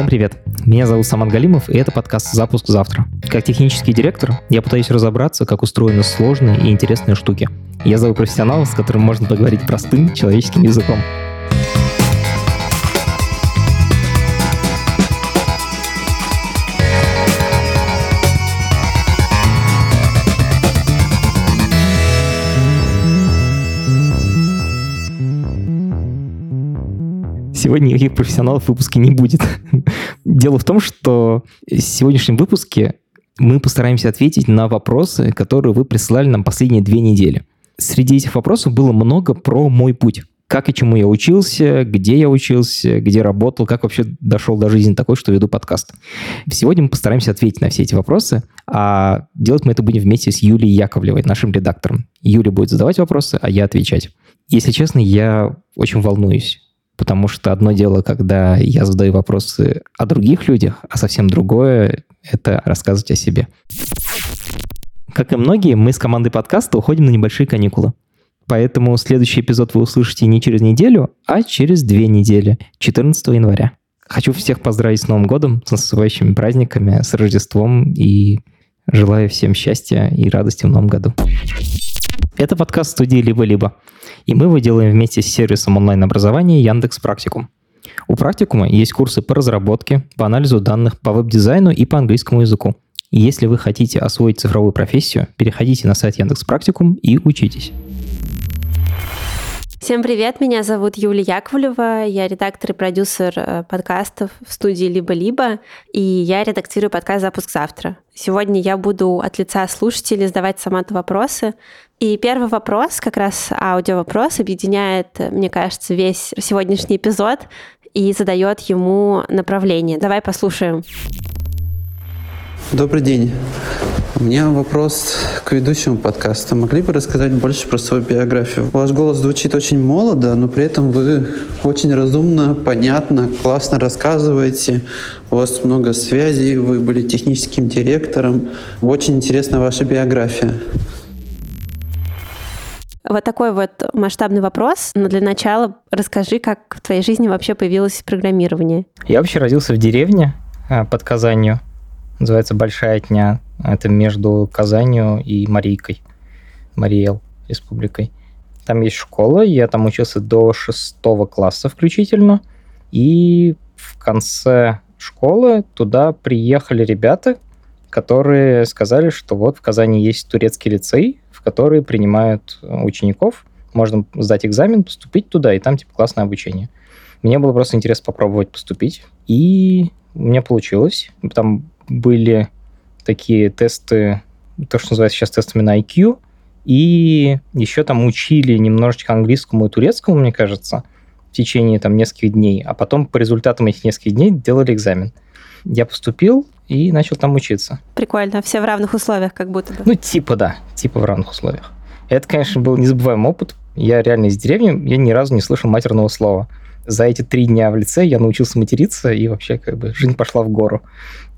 Всем привет! Меня зовут Саман Галимов, и это подкаст «Запуск завтра». Как технический директор я пытаюсь разобраться, как устроены сложные и интересные штуки. Я зову профессионала, с которым можно поговорить простым человеческим языком. Сегодня никаких профессионалов в выпуске не будет. Дело в том, что в сегодняшнем выпуске мы постараемся ответить на вопросы, которые вы присылали нам последние две недели. Среди этих вопросов было много про мой путь. Как и чему я учился, где я учился, где работал, как вообще дошел до жизни такой, что веду подкаст. Сегодня мы постараемся ответить на все эти вопросы, а делать мы это будем вместе с Юлией Яковлевой, нашим редактором. Юля будет задавать вопросы, а я отвечать. Если честно, я очень волнуюсь потому что одно дело, когда я задаю вопросы о других людях, а совсем другое — это рассказывать о себе. Как и многие, мы с командой подкаста уходим на небольшие каникулы. Поэтому следующий эпизод вы услышите не через неделю, а через две недели, 14 января. Хочу всех поздравить с Новым годом, с наступающими праздниками, с Рождеством и желаю всем счастья и радости в Новом году. Это подкаст студии «Либо-либо», и мы его делаем вместе с сервисом онлайн-образования Яндекс Практикум. У Практикума есть курсы по разработке, по анализу данных, по веб-дизайну и по английскому языку. Если вы хотите освоить цифровую профессию, переходите на сайт Яндекс Практикум и учитесь. Всем привет, меня зовут Юлия Яковлева, я редактор и продюсер э, подкастов в студии «Либо-либо», и я редактирую подкаст «Запуск завтра». Сегодня я буду от лица слушателей задавать сама вопросы. И первый вопрос, как раз аудио-вопрос, объединяет, мне кажется, весь сегодняшний эпизод и задает ему направление. Давай послушаем. Добрый день. У меня вопрос к ведущему подкаста. Могли бы рассказать больше про свою биографию? Ваш голос звучит очень молодо, но при этом вы очень разумно, понятно, классно рассказываете. У вас много связей, вы были техническим директором. Очень интересна ваша биография. Вот такой вот масштабный вопрос. Но для начала расскажи, как в твоей жизни вообще появилось программирование. Я вообще родился в деревне а, под Казанью называется «Большая дня». Это между Казанью и Марийкой, Мариэл республикой. Там есть школа, я там учился до шестого класса включительно. И в конце школы туда приехали ребята, которые сказали, что вот в Казани есть турецкий лицей, в который принимают учеников. Можно сдать экзамен, поступить туда, и там типа классное обучение. Мне было просто интересно попробовать поступить. И у меня получилось. Там были такие тесты, то, что называется сейчас тестами на IQ, и еще там учили немножечко английскому и турецкому, мне кажется, в течение там нескольких дней, а потом по результатам этих нескольких дней делали экзамен. Я поступил и начал там учиться. Прикольно, все в равных условиях как будто бы. Ну, типа да, типа в равных условиях. Это, конечно, был незабываемый опыт. Я реально из деревни, я ни разу не слышал матерного слова. За эти три дня в лице я научился материться, и вообще как бы жизнь пошла в гору.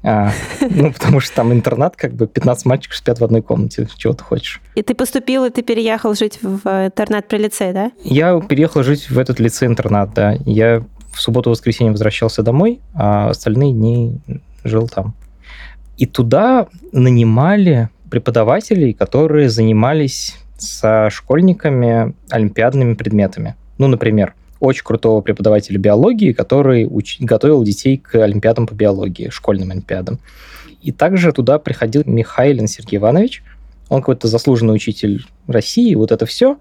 А, ну, потому что там интернат, как бы 15 мальчиков спят в одной комнате, чего ты хочешь. И ты поступил, и ты переехал жить в интернат при лице, да? Я переехал жить в этот лицей-интернат, да. Я в субботу-воскресенье возвращался домой, а остальные дни жил там. И туда нанимали преподавателей, которые занимались со школьниками олимпиадными предметами. Ну, например, очень крутого преподавателя биологии, который уч... готовил детей к олимпиадам по биологии, школьным олимпиадам. И также туда приходил Михайлин Сергей Иванович, он какой-то заслуженный учитель России, вот это все.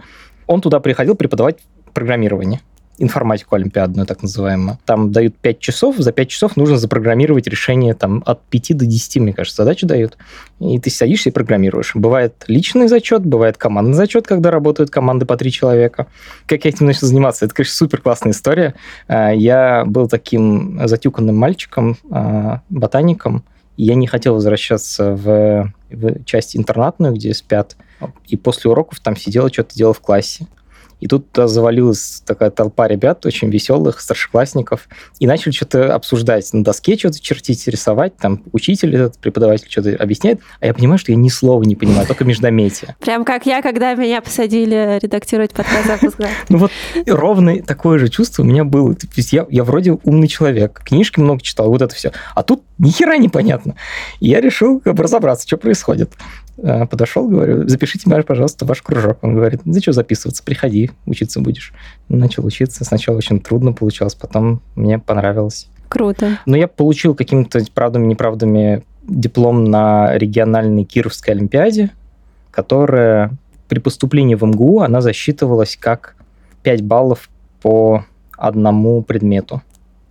Он туда приходил преподавать программирование информатику олимпиадную, так называемую. Там дают 5 часов, за 5 часов нужно запрограммировать решение там, от 5 до 10, мне кажется, задачи дают. И ты садишься и программируешь. Бывает личный зачет, бывает командный зачет, когда работают команды по 3 человека. Как я этим начал заниматься? Это, конечно, супер классная история. А, я был таким затюканным мальчиком, а, ботаником, и я не хотел возвращаться в, в часть интернатную, где спят. И после уроков там сидел, что-то делал в классе. И тут туда завалилась такая толпа ребят, очень веселых, старшеклассников, и начали что-то обсуждать. На доске что-то чертить, рисовать, там учитель этот, преподаватель что-то объясняет, а я понимаю, что я ни слова не понимаю, только междометие. Прям как я, когда меня посадили редактировать подкаст «Запуск Ну вот ровно такое же чувство у меня было. То есть я, я вроде умный человек, книжки много читал, вот это все. А тут ни хера непонятно. И я решил как бы разобраться, что происходит. А, подошел, говорю, запишите меня, пожалуйста, ваш кружок. Он говорит, что записываться, приходи, учиться будешь. Начал учиться. Сначала очень трудно получалось, потом мне понравилось. Круто. Но я получил какими-то правдами-неправдами диплом на региональной Кировской Олимпиаде, которая при поступлении в МГУ, она засчитывалась как 5 баллов по одному предмету.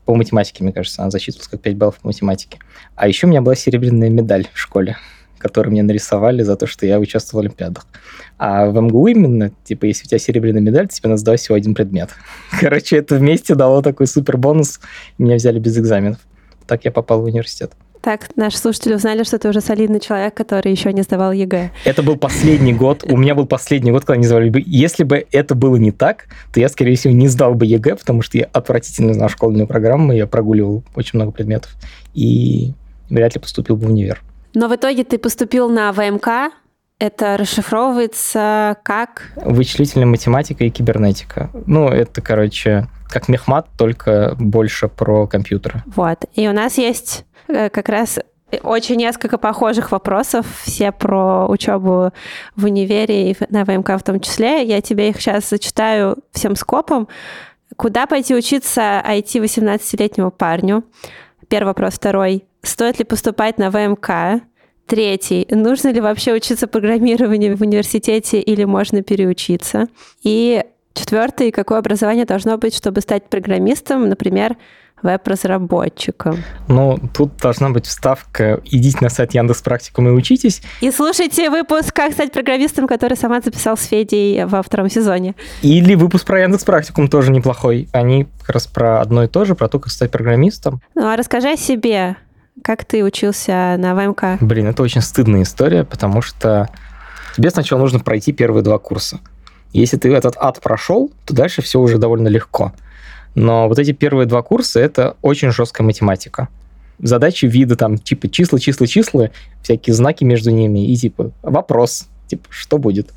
По математике, мне кажется, она засчитывалась как 5 баллов по математике. А еще у меня была серебряная медаль в школе который мне нарисовали за то, что я участвовал в Олимпиадах. А в МГУ именно, типа, если у тебя серебряная медаль, тебе надо сдавать всего один предмет. Короче, это вместе дало такой супер бонус. Меня взяли без экзаменов. Так я попал в университет. Так, наши слушатели узнали, что ты уже солидный человек, который еще не сдавал ЕГЭ. Это был последний год. У меня был последний год, когда не сдавали ЕГЭ. Если бы это было не так, то я, скорее всего, не сдал бы ЕГЭ, потому что я отвратительно знал школьную программу, я прогуливал очень много предметов и вряд ли поступил бы в универ. Но в итоге ты поступил на ВМК, это расшифровывается как? Вычислительная математика и кибернетика. Ну, это, короче, как мехмат, только больше про компьютеры. Вот. И у нас есть э, как раз очень несколько похожих вопросов, все про учебу в универе и на ВМК в том числе. Я тебе их сейчас зачитаю всем скопом. Куда пойти учиться IT 18-летнему парню? Первый вопрос. Второй. Стоит ли поступать на ВМК? Третий. Нужно ли вообще учиться программированию в университете или можно переучиться? И четвертый. Какое образование должно быть, чтобы стать программистом, например, веб-разработчиком. Ну, тут должна быть вставка «Идите на сайт Яндекс Практикум и учитесь». И слушайте выпуск «Как стать программистом», который сама записал с Федей во втором сезоне. Или выпуск про Яндекс Практикум тоже неплохой. Они как раз про одно и то же, про то, как стать программистом. Ну, а расскажи о себе. Как ты учился на ВМК? Блин, это очень стыдная история, потому что тебе сначала нужно пройти первые два курса. Если ты этот ад прошел, то дальше все уже довольно легко. Но вот эти первые два курса — это очень жесткая математика. Задачи вида там типа числа, числа, числа, всякие знаки между ними и типа вопрос, типа что будет.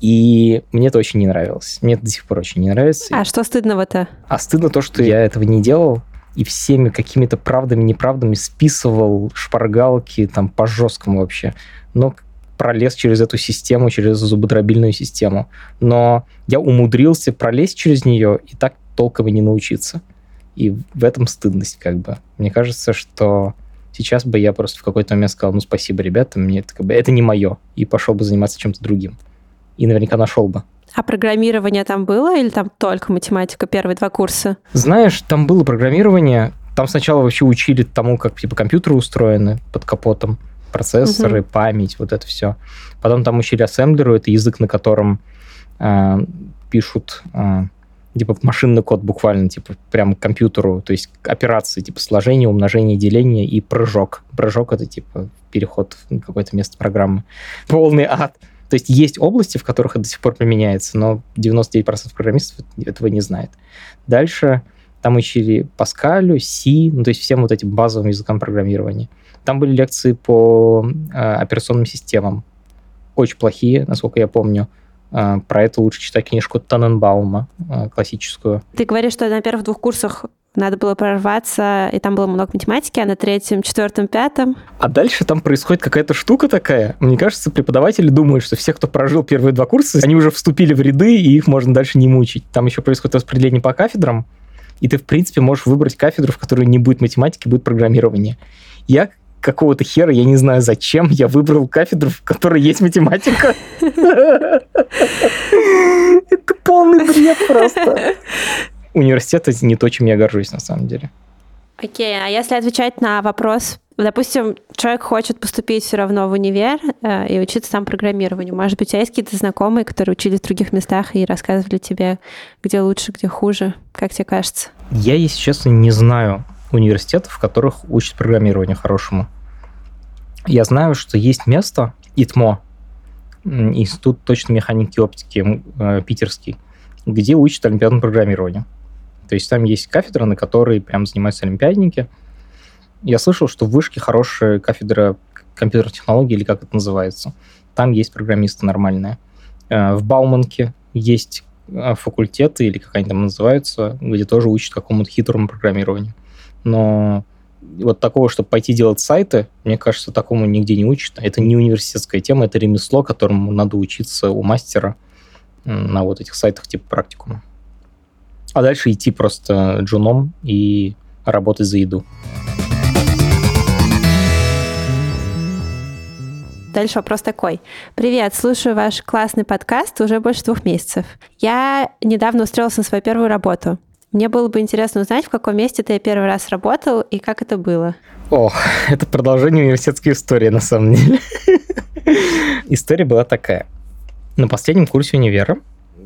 И мне это очень не нравилось. Мне это до сих пор очень не нравится. А что стыдного-то? А стыдно то, что я этого не делал, и всеми какими-то правдами, неправдами списывал шпаргалки там по жесткому вообще. Но пролез через эту систему, через зубодробильную систему. Но я умудрился пролезть через нее и так толком и не научиться. И в этом стыдность как бы. Мне кажется, что сейчас бы я просто в какой-то момент сказал, ну спасибо, ребята, мне это, как бы, это не мое, и пошел бы заниматься чем-то другим. И наверняка нашел бы. А программирование там было или там только математика, первые два курса? Знаешь, там было программирование. Там сначала вообще учили тому, как типа компьютеры устроены под капотом, процессоры, угу. память, вот это все. Потом там учили ассемблеру, это язык, на котором э, пишут э, типа машинный код буквально, типа прям к компьютеру, то есть операции типа сложение, умножение, деление и прыжок. Прыжок это типа переход в какое-то место программы. Полный ад. То есть есть области, в которых это до сих пор применяется, но 99% программистов этого не знает. Дальше там учили Паскалю, C, ну, то есть всем вот этим базовым языкам программирования. Там были лекции по э, операционным системам. Очень плохие, насколько я помню. Э, про это лучше читать книжку Таненбаума, э, классическую. Ты говоришь, что на первых двух курсах надо было прорваться, и там было много математики, а на третьем, четвертом, пятом... А дальше там происходит какая-то штука такая. Мне кажется, преподаватели думают, что все, кто прожил первые два курса, они уже вступили в ряды, и их можно дальше не мучить. Там еще происходит распределение по кафедрам, и ты, в принципе, можешь выбрать кафедру, в которой не будет математики, будет программирование. Я какого-то хера, я не знаю зачем, я выбрал кафедру, в которой есть математика. Это полный бред просто университет это не то, чем я горжусь на самом деле. Окей, а если отвечать на вопрос, допустим, человек хочет поступить все равно в универ э, и учиться там программированию. Может быть, у тебя есть какие-то знакомые, которые учились в других местах и рассказывали тебе, где лучше, где хуже? Как тебе кажется? Я, если честно, не знаю университетов, в которых учат программированию хорошему. Я знаю, что есть место, ИТМО, Институт точной механики и оптики э, питерский, где учат олимпиадному программированию. То есть там есть кафедра, на которой прям занимаются олимпиадники. Я слышал, что в Вышке хорошая кафедра компьютерных технологий, или как это называется. Там есть программисты нормальные. Э, в Бауманке есть э, факультеты, или как они там называются, где тоже учат какому-то хитрому программированию. Но вот такого, чтобы пойти делать сайты, мне кажется, такому нигде не учат. Это не университетская тема, это ремесло, которому надо учиться у мастера на вот этих сайтах типа практикума. А дальше идти просто джуном и работать за еду. Дальше вопрос такой. Привет, слушаю ваш классный подкаст уже больше двух месяцев. Я недавно устроился на свою первую работу. Мне было бы интересно узнать, в каком месте ты первый раз работал и как это было. О, это продолжение университетской истории, на самом деле. История была такая. На последнем курсе универа,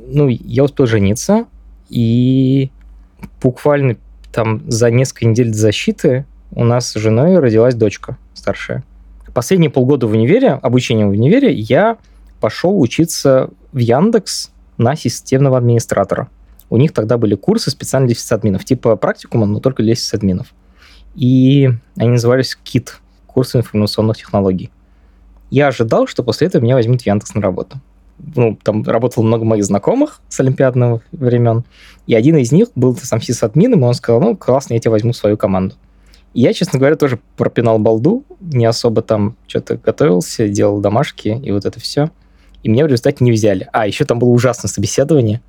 ну, я успел жениться, и буквально там за несколько недель до защиты у нас с женой родилась дочка старшая. Последние полгода в универе, обучение в универе, я пошел учиться в Яндекс на системного администратора. У них тогда были курсы специально для сисадминов, типа практикума, но только для сисадминов. И они назывались КИТ, курсы информационных технологий. Я ожидал, что после этого меня возьмут в Яндекс на работу. Ну, там работало много моих знакомых с олимпиадных времен, и один из них был сам сисадмином, и он сказал, ну, классно, я тебя возьму в свою команду. Я, честно говоря, тоже пропинал балду, не особо там что-то готовился, делал домашки и вот это все. И меня в результате не взяли. А, еще там было ужасное собеседование,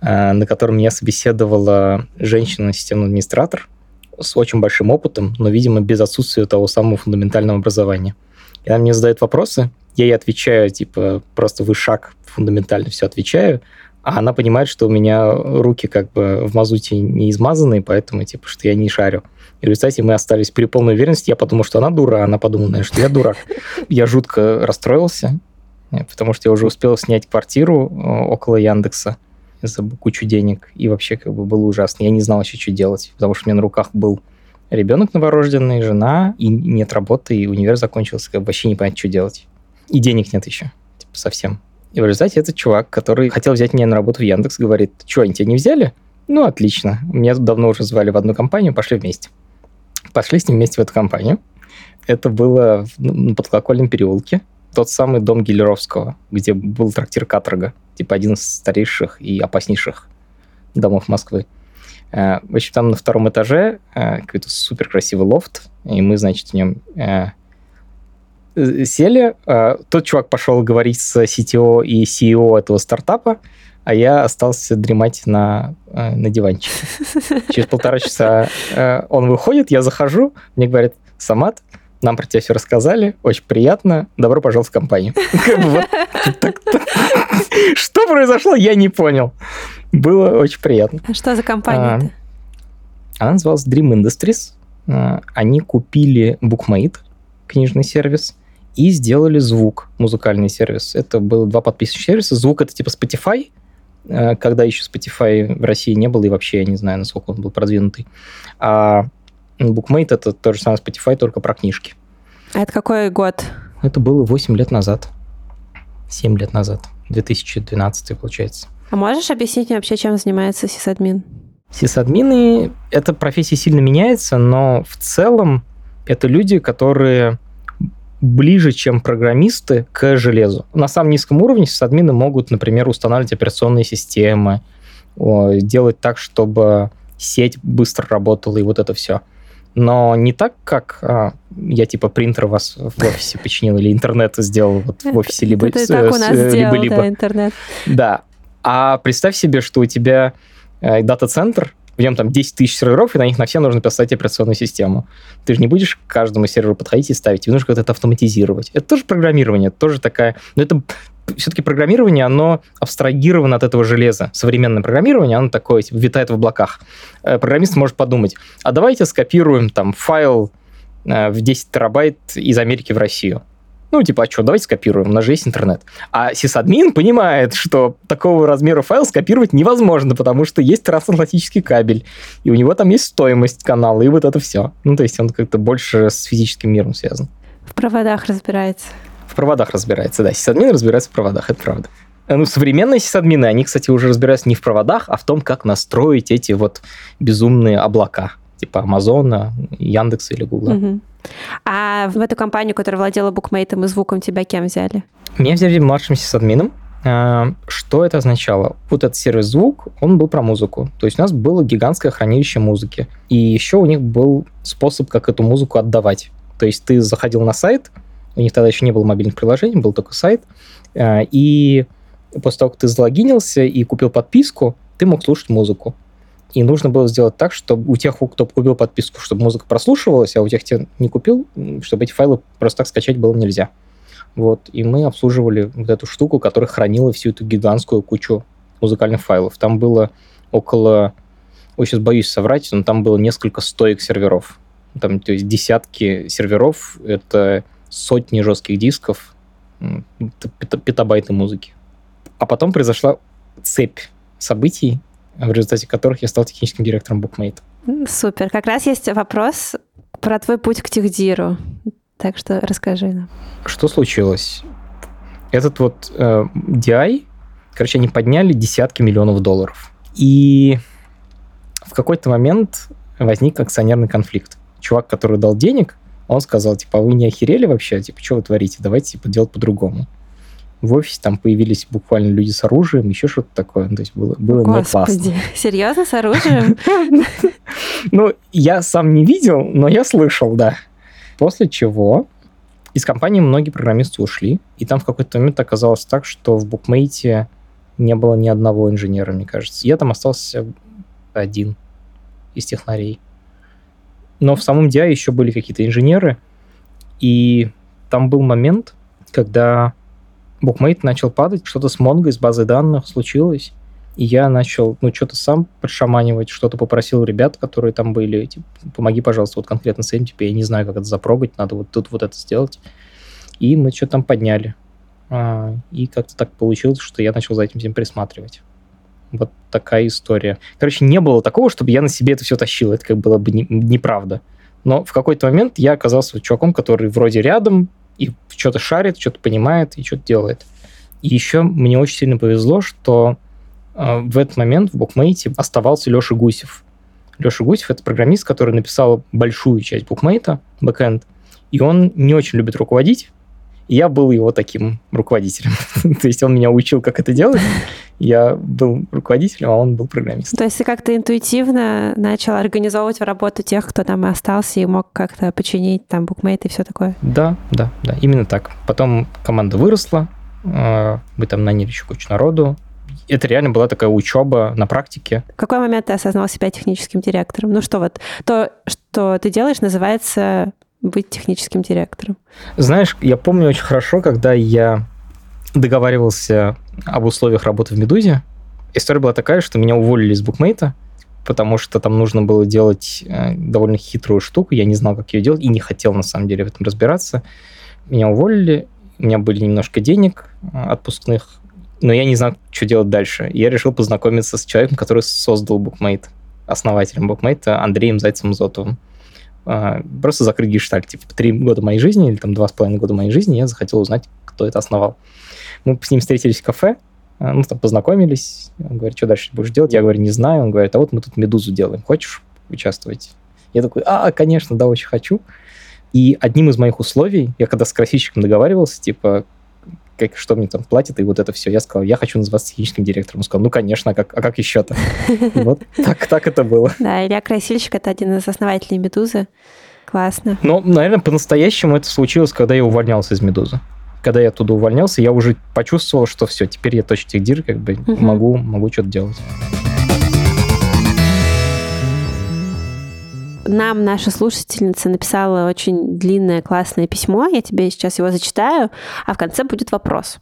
на котором меня собеседовала женщина-системный администратор с очень большим опытом, но, видимо, без отсутствия того самого фундаментального образования. И она мне задает вопросы, я ей отвечаю, типа, просто вы шаг фундаментально все отвечаю, а она понимает, что у меня руки как бы в мазуте не измазаны, поэтому, типа, что я не шарю. И в результате мы остались при полной уверенности. Я подумал, что она дура, а она подумала, наверное, что я дурак. Я жутко расстроился, э, потому что я уже успел снять квартиру э, около Яндекса за кучу денег, и вообще как бы было ужасно. Я не знал еще, что делать, потому что у меня на руках был ребенок новорожденный, жена, и нет работы, и универ закончился, как бы вообще не понять, что делать. И денег нет еще, типа совсем. И в результате этот чувак, который хотел взять меня на работу в Яндекс, говорит, что, они тебя не взяли? Ну, отлично. Меня давно уже звали в одну компанию, пошли вместе пошли с ним вместе в эту компанию. Это было на Подколокольном переулке, тот самый дом Гелеровского, где был трактир Каторга, типа один из старейших и опаснейших домов Москвы. Э, в общем, там на втором этаже э, какой-то супер красивый лофт, и мы, значит, в нем э, сели. Тот чувак пошел говорить с CTO и CEO этого стартапа, а я остался дремать на, на диванчике. Через полтора часа он выходит, я захожу, мне говорят, Самат, нам про тебя все рассказали, очень приятно, добро пожаловать в компанию. Что произошло, я не понял. Было очень приятно. А что за компания Она называлась Dream Industries. А, они купили BookMate, книжный сервис, и сделали звук, музыкальный сервис. Это было два подписочных сервиса. Звук — это типа Spotify, когда еще Spotify в России не было, и вообще я не знаю, насколько он был продвинутый. А Bookmate — это то же самое Spotify, только про книжки. А это какой год? Это было 8 лет назад. 7 лет назад. 2012 получается. А можешь объяснить мне вообще, чем занимается сисадмин? Сисадмины, эта профессия сильно меняется, но в целом это люди, которые ближе, чем программисты, к железу. На самом низком уровне сисадмины могут, например, устанавливать операционные системы, делать так, чтобы сеть быстро работала и вот это все. Но не так, как а, я типа принтер вас в офисе починил или интернет сделал вот в офисе либо у нас сделал, да, интернет. Да. А представь себе, что у тебя э, дата-центр, в нем там 10 тысяч серверов, и на них на все нужно поставить операционную систему. Ты же не будешь к каждому серверу подходить и ставить, тебе нужно как-то это автоматизировать. Это тоже программирование, это тоже такая... Но это все-таки программирование, оно абстрагировано от этого железа. Современное программирование, оно такое, типа, витает в облаках. Э, программист может подумать, а давайте скопируем там файл э, в 10 терабайт из Америки в Россию. Ну, типа, а что, давайте скопируем, у нас же есть интернет. А сисадмин понимает, что такого размера файл скопировать невозможно, потому что есть трансатлантический кабель, и у него там есть стоимость канала, и вот это все. Ну, то есть он как-то больше с физическим миром связан. В проводах разбирается. Проводах разбирается, да. Сисадмин разбирается в проводах, это правда. Ну, современные сисадмины, они, кстати, уже разбираются не в проводах, а в том, как настроить эти вот безумные облака, типа Амазона, Яндекса или Гугла. Мгм. А в эту компанию, которая владела букмейтом и звуком, тебя кем взяли? Меня взяли младшим сисадмином. А, Что это означало? Вот этот сервис звук, он был про музыку. То есть у нас было гигантское хранилище музыки. И еще у них был способ, как эту музыку отдавать. То есть ты заходил на сайт, у них тогда еще не было мобильных приложений, был только сайт, а, и после того, как ты залогинился и купил подписку, ты мог слушать музыку. И нужно было сделать так, чтобы у тех, кто купил подписку, чтобы музыка прослушивалась, а у тех, кто не купил, чтобы эти файлы просто так скачать было нельзя. Вот, и мы обслуживали вот эту штуку, которая хранила всю эту гигантскую кучу музыкальных файлов. Там было около, ой, сейчас боюсь соврать, но там было несколько стоек серверов. Там, то есть десятки серверов, это сотни жестких дисков, петабайты музыки. А потом произошла цепь событий, в результате которых я стал техническим директором Bookmate. Супер. Как раз есть вопрос про твой путь к техдиру. Так что расскажи нам. Что случилось? Этот вот э, DI, короче, они подняли десятки миллионов долларов. И в какой-то момент возник акционерный конфликт. Чувак, который дал денег, он сказал, типа, а вы не охерели вообще? Типа, что вы творите? Давайте, типа, делать по-другому. В офисе там появились буквально люди с оружием, еще что-то такое. Ну, То есть было, было ну, классно. Господи, серьезно, с оружием? Ну, я сам не видел, но я слышал, да. После чего из компании многие программисты ушли, и там в какой-то момент оказалось так, что в букмейте не было ни одного инженера, мне кажется. Я там остался один из технарей. Но в самом DI еще были какие-то инженеры, и там был момент, когда букмейт начал падать, что-то с Mongo из базы данных случилось, и я начал, ну, что-то сам подшаманивать, что-то попросил ребят, которые там были, типа, помоги, пожалуйста, вот конкретно с этим, типа, я не знаю, как это запрогать, надо вот тут вот это сделать. И мы что-то там подняли. А, и как-то так получилось, что я начал за этим всем присматривать. Вот такая история. Короче, не было такого, чтобы я на себе это все тащил. Это как было бы не- неправда. Но в какой-то момент я оказался чуваком, который вроде рядом и что-то шарит, что-то понимает и что-то делает. И еще мне очень сильно повезло, что э, в этот момент в букмейте оставался Леша Гусев. Леша Гусев — это программист, который написал большую часть букмейта, бэкэнд, и он не очень любит руководить, я был его таким руководителем. То есть он меня учил, как это делать. Я был руководителем, а он был программистом. То есть ты как-то интуитивно начал организовывать работу тех, кто там остался и мог как-то починить там букмейт и все такое? Да, да, да, именно так. Потом команда выросла, э, мы там наняли еще кучу народу. Это реально была такая учеба на практике. В какой момент ты осознал себя техническим директором? Ну что вот, то, что ты делаешь, называется быть техническим директором. Знаешь, я помню очень хорошо, когда я договаривался об условиях работы в «Медузе». История была такая, что меня уволили из букмейта, потому что там нужно было делать э, довольно хитрую штуку. Я не знал, как ее делать, и не хотел, на самом деле, в этом разбираться. Меня уволили, у меня были немножко денег э, отпускных, но я не знал, что делать дальше. Я решил познакомиться с человеком, который создал букмейт, основателем букмейта Андреем Зайцем-Зотовым. А, Просто закрыть гештальт. Типа, три года моей жизни, или там два с половиной года моей жизни, я захотел узнать, кто это основал. Мы с ним встретились в кафе, а, ну, там познакомились. Он говорит, что дальше будешь делать? Я говорю, не знаю. Он говорит, а вот мы тут «Медузу» делаем. Хочешь участвовать? Я такой, а, конечно, да, очень хочу. И одним из моих условий, я когда с красильщиком договаривался, типа, как, что мне там платят, и вот это все, я сказал, я хочу называться техническим директором. Он сказал, ну, конечно, а как, а как еще-то? Вот так, так это было. Да, Илья Красильщик — это один из основателей «Медузы». Классно. Но, наверное, по-настоящему это случилось, когда я увольнялся из «Медузы». Когда я оттуда увольнялся, я уже почувствовал, что все, теперь я точно техдир, как бы могу, могу что-то делать. Нам наша слушательница написала очень длинное классное письмо. Я тебе сейчас его зачитаю, а в конце будет вопрос.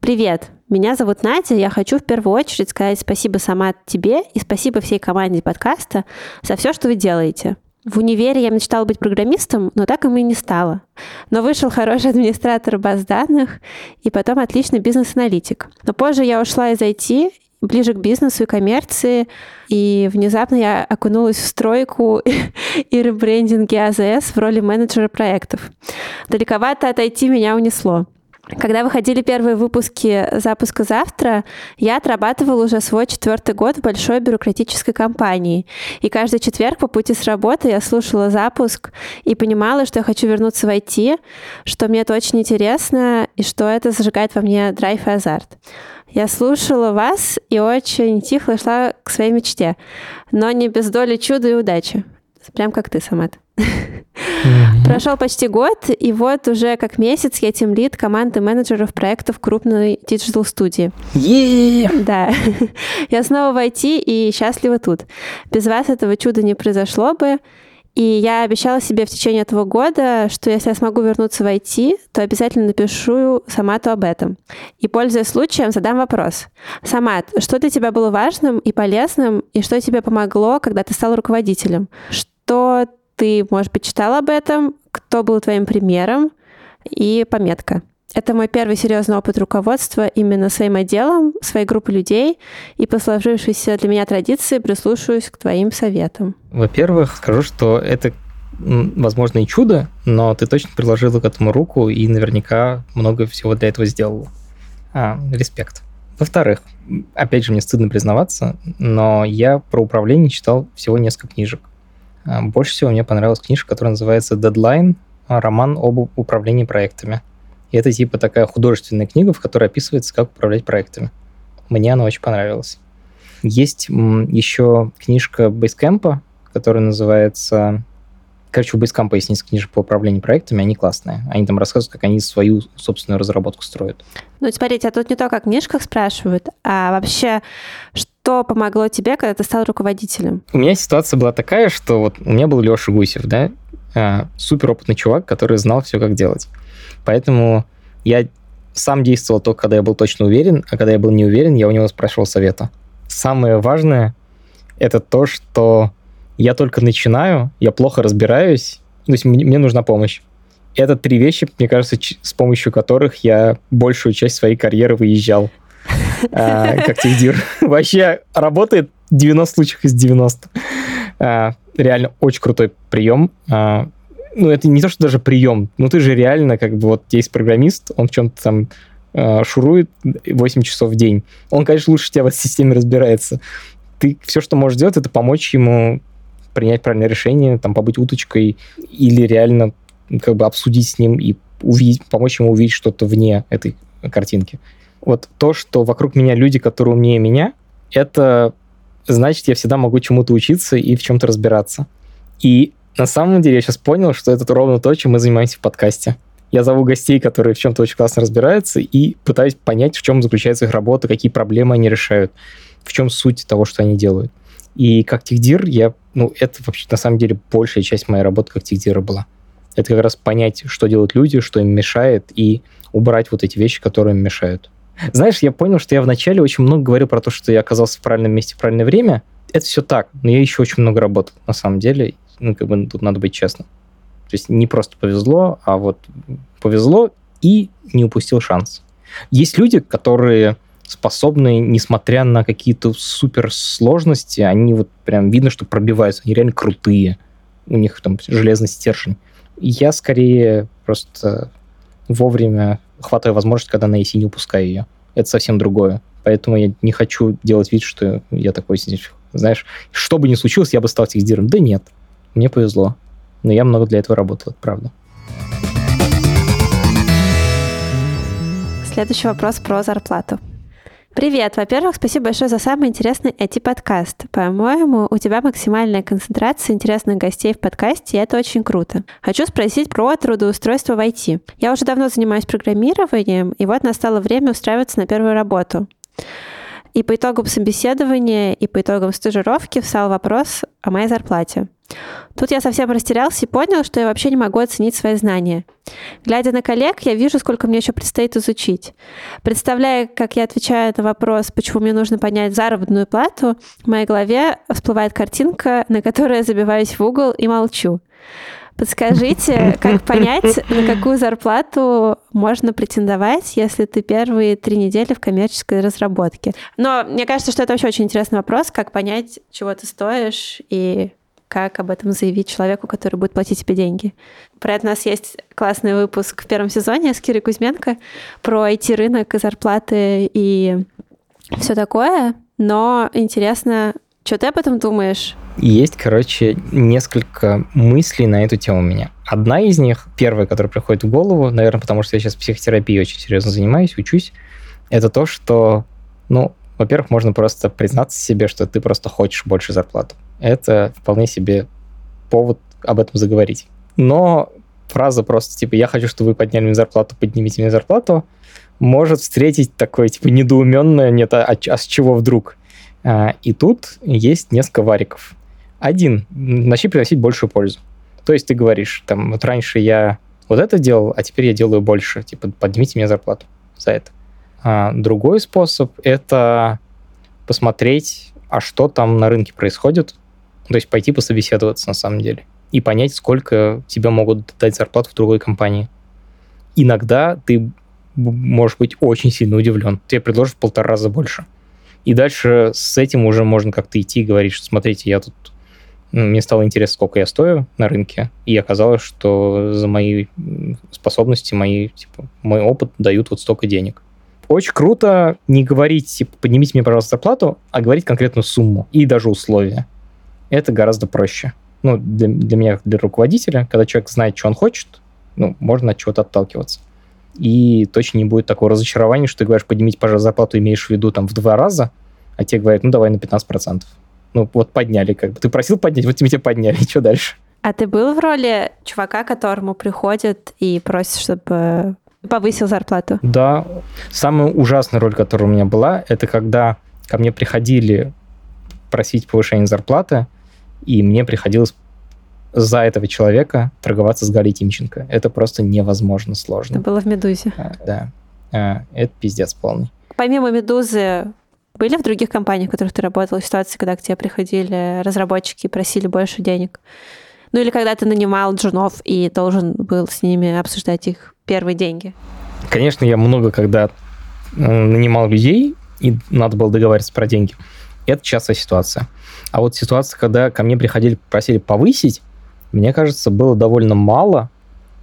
Привет, меня зовут Надя. Я хочу в первую очередь сказать спасибо сама тебе и спасибо всей команде подкаста за все, что вы делаете. В универе я мечтала быть программистом, но так им и не стала. Но вышел хороший администратор баз данных и потом отличный бизнес-аналитик. Но позже я ушла из IT ближе к бизнесу и коммерции, и внезапно я окунулась в стройку и ребрендинге АЗС в роли менеджера проектов. Далековато от IT меня унесло. Когда выходили первые выпуски запуска завтра, я отрабатывала уже свой четвертый год в большой бюрократической компании. И каждый четверг по пути с работы я слушала запуск и понимала, что я хочу вернуться в IT, что мне это очень интересно и что это зажигает во мне драйв и азарт. Я слушала вас и очень тихо шла к своей мечте, но не без доли чуда и удачи. Прям как ты, Самат. Mm-hmm. Прошел почти год, и вот уже как месяц я тимлид команды менеджеров проектов крупной digital-студии. Yeah! Да. я снова в IT и счастлива тут. Без вас этого чуда не произошло бы. И я обещала себе в течение этого года, что если я смогу вернуться в IT, то обязательно напишу Самату об этом. И, пользуясь случаем, задам вопрос. Самат, что для тебя было важным и полезным, и что тебе помогло, когда ты стал руководителем? Что ты, может быть, читал об этом? Кто был твоим примером? И пометка. Это мой первый серьезный опыт руководства именно своим отделом, своей группой людей, и по сложившейся для меня традиции прислушиваюсь к твоим советам. Во-первых, скажу, что это возможно и чудо, но ты точно приложила к этому руку и наверняка много всего для этого сделала. А, респект. Во-вторых, опять же, мне стыдно признаваться, но я про управление читал всего несколько книжек. А, больше всего мне понравилась книжка, которая называется «Дедлайн», роман об управлении проектами. И это типа такая художественная книга, в которой описывается, как управлять проектами. Мне она очень понравилась. Есть еще книжка Basecamp, которая называется... Короче, у Basecamp есть несколько книжек по управлению проектами, они классные. Они там рассказывают, как они свою собственную разработку строят. Ну, смотрите, а тут не только о книжках спрашивают, а вообще, что помогло тебе, когда ты стал руководителем? У меня ситуация была такая, что вот у меня был Леша Гусев, да, а, супер опытный чувак, который знал все, как делать. Поэтому я сам действовал только, когда я был точно уверен, а когда я был не уверен, я у него спрашивал совета. Самое важное — это то, что я только начинаю, я плохо разбираюсь, то есть мне, нужна помощь. Это три вещи, мне кажется, с помощью которых я большую часть своей карьеры выезжал как техдир. Вообще работает 90 случаев из 90. А, реально очень крутой прием. А, ну, это не то, что даже прием, ну, ты же реально, как бы, вот есть программист, он в чем-то там шурует 8 часов в день. Он, конечно, лучше тебя в этой системе разбирается. Ты все, что можешь сделать, это помочь ему принять правильное решение, там, побыть уточкой или реально как бы обсудить с ним и увидеть, помочь ему увидеть что-то вне этой картинки. Вот то, что вокруг меня люди, которые умнее меня, это значит, я всегда могу чему-то учиться и в чем-то разбираться. И на самом деле я сейчас понял, что это ровно то, чем мы занимаемся в подкасте. Я зову гостей, которые в чем-то очень классно разбираются, и пытаюсь понять, в чем заключается их работа, какие проблемы они решают, в чем суть того, что они делают. И как техдир я, ну, это вообще на самом деле большая часть моей работы как техдира была. Это как раз понять, что делают люди, что им мешает, и убрать вот эти вещи, которые им мешают. Знаешь, я понял, что я вначале очень много говорил про то, что я оказался в правильном месте в правильное время. Это все так, но я еще очень много работал, на самом деле ну, как бы тут надо быть честным. То есть не просто повезло, а вот повезло и не упустил шанс. Есть люди, которые способны, несмотря на какие-то суперсложности, они вот прям видно, что пробиваются, они реально крутые. У них там железный стержень. Я скорее просто вовремя хватаю возможность, когда на EC не упускаю ее. Это совсем другое. Поэтому я не хочу делать вид, что я такой, знаешь, что бы ни случилось, я бы стал техдиром. Да нет. Мне повезло. Но я много для этого работал, это правда. Следующий вопрос про зарплату. Привет! Во-первых, спасибо большое за самый интересный IT-подкаст. По-моему, у тебя максимальная концентрация интересных гостей в подкасте, и это очень круто. Хочу спросить про трудоустройство в IT. Я уже давно занимаюсь программированием, и вот настало время устраиваться на первую работу. И по итогам собеседования, и по итогам стажировки встал вопрос о моей зарплате. Тут я совсем растерялся и понял, что я вообще не могу оценить свои знания. Глядя на коллег, я вижу, сколько мне еще предстоит изучить. Представляя, как я отвечаю на вопрос, почему мне нужно поднять заработную плату, в моей голове всплывает картинка, на которой я забиваюсь в угол и молчу. Подскажите, как понять, на какую зарплату можно претендовать, если ты первые три недели в коммерческой разработке? Но мне кажется, что это вообще очень интересный вопрос, как понять, чего ты стоишь и как об этом заявить человеку, который будет платить тебе деньги. Про это у нас есть классный выпуск в первом сезоне с Кирой Кузьменко про IT-рынок и зарплаты и все такое. Но интересно, что ты об этом думаешь? Есть, короче, несколько мыслей на эту тему у меня. Одна из них, первая, которая приходит в голову, наверное, потому что я сейчас психотерапией очень серьезно занимаюсь, учусь, это то, что, ну, во-первых, можно просто признаться себе, что ты просто хочешь больше зарплату. Это вполне себе повод об этом заговорить. Но фраза просто типа «я хочу, чтобы вы подняли мне зарплату, поднимите мне зарплату», может встретить такое типа недоуменное «нет, а, а с чего вдруг?» а, И тут есть несколько вариков. Один, начни приносить большую пользу. То есть ты говоришь, там, вот раньше я вот это делал, а теперь я делаю больше, типа, поднимите мне зарплату за это. А другой способ — это посмотреть, а что там на рынке происходит, то есть пойти пособеседоваться на самом деле и понять, сколько тебе могут дать зарплату в другой компании. Иногда ты можешь быть очень сильно удивлен. Тебе предложат в полтора раза больше. И дальше с этим уже можно как-то идти и говорить, что смотрите, я тут мне стало интересно, сколько я стою на рынке, и оказалось, что за мои способности, мои, типа, мой опыт дают вот столько денег. Очень круто не говорить, типа, поднимите мне, пожалуйста, зарплату, а говорить конкретную сумму и даже условия. Это гораздо проще. Ну, для, для меня, для руководителя, когда человек знает, что он хочет, ну, можно от чего-то отталкиваться. И точно не будет такого разочарования, что ты говоришь, поднимите, пожалуйста, зарплату, имеешь в виду там в два раза, а тебе говорят, ну, давай на 15%. Ну, вот подняли как бы. Ты просил поднять, вот тебе подняли, что дальше? А ты был в роли чувака, которому приходят и просят, чтобы повысил зарплату? Да. Самая ужасная роль, которая у меня была, это когда ко мне приходили просить повышения зарплаты, и мне приходилось за этого человека торговаться с Галей Тимченко. Это просто невозможно сложно. Это было в «Медузе». А, да. А, это пиздец полный. Помимо «Медузы», были в других компаниях, в которых ты работал, ситуации, когда к тебе приходили разработчики и просили больше денег? Ну или когда ты нанимал джунов и должен был с ними обсуждать их первые деньги? Конечно, я много когда нанимал людей, и надо было договариваться про деньги. Это частая ситуация. А вот ситуация, когда ко мне приходили, просили повысить, мне кажется, было довольно мало,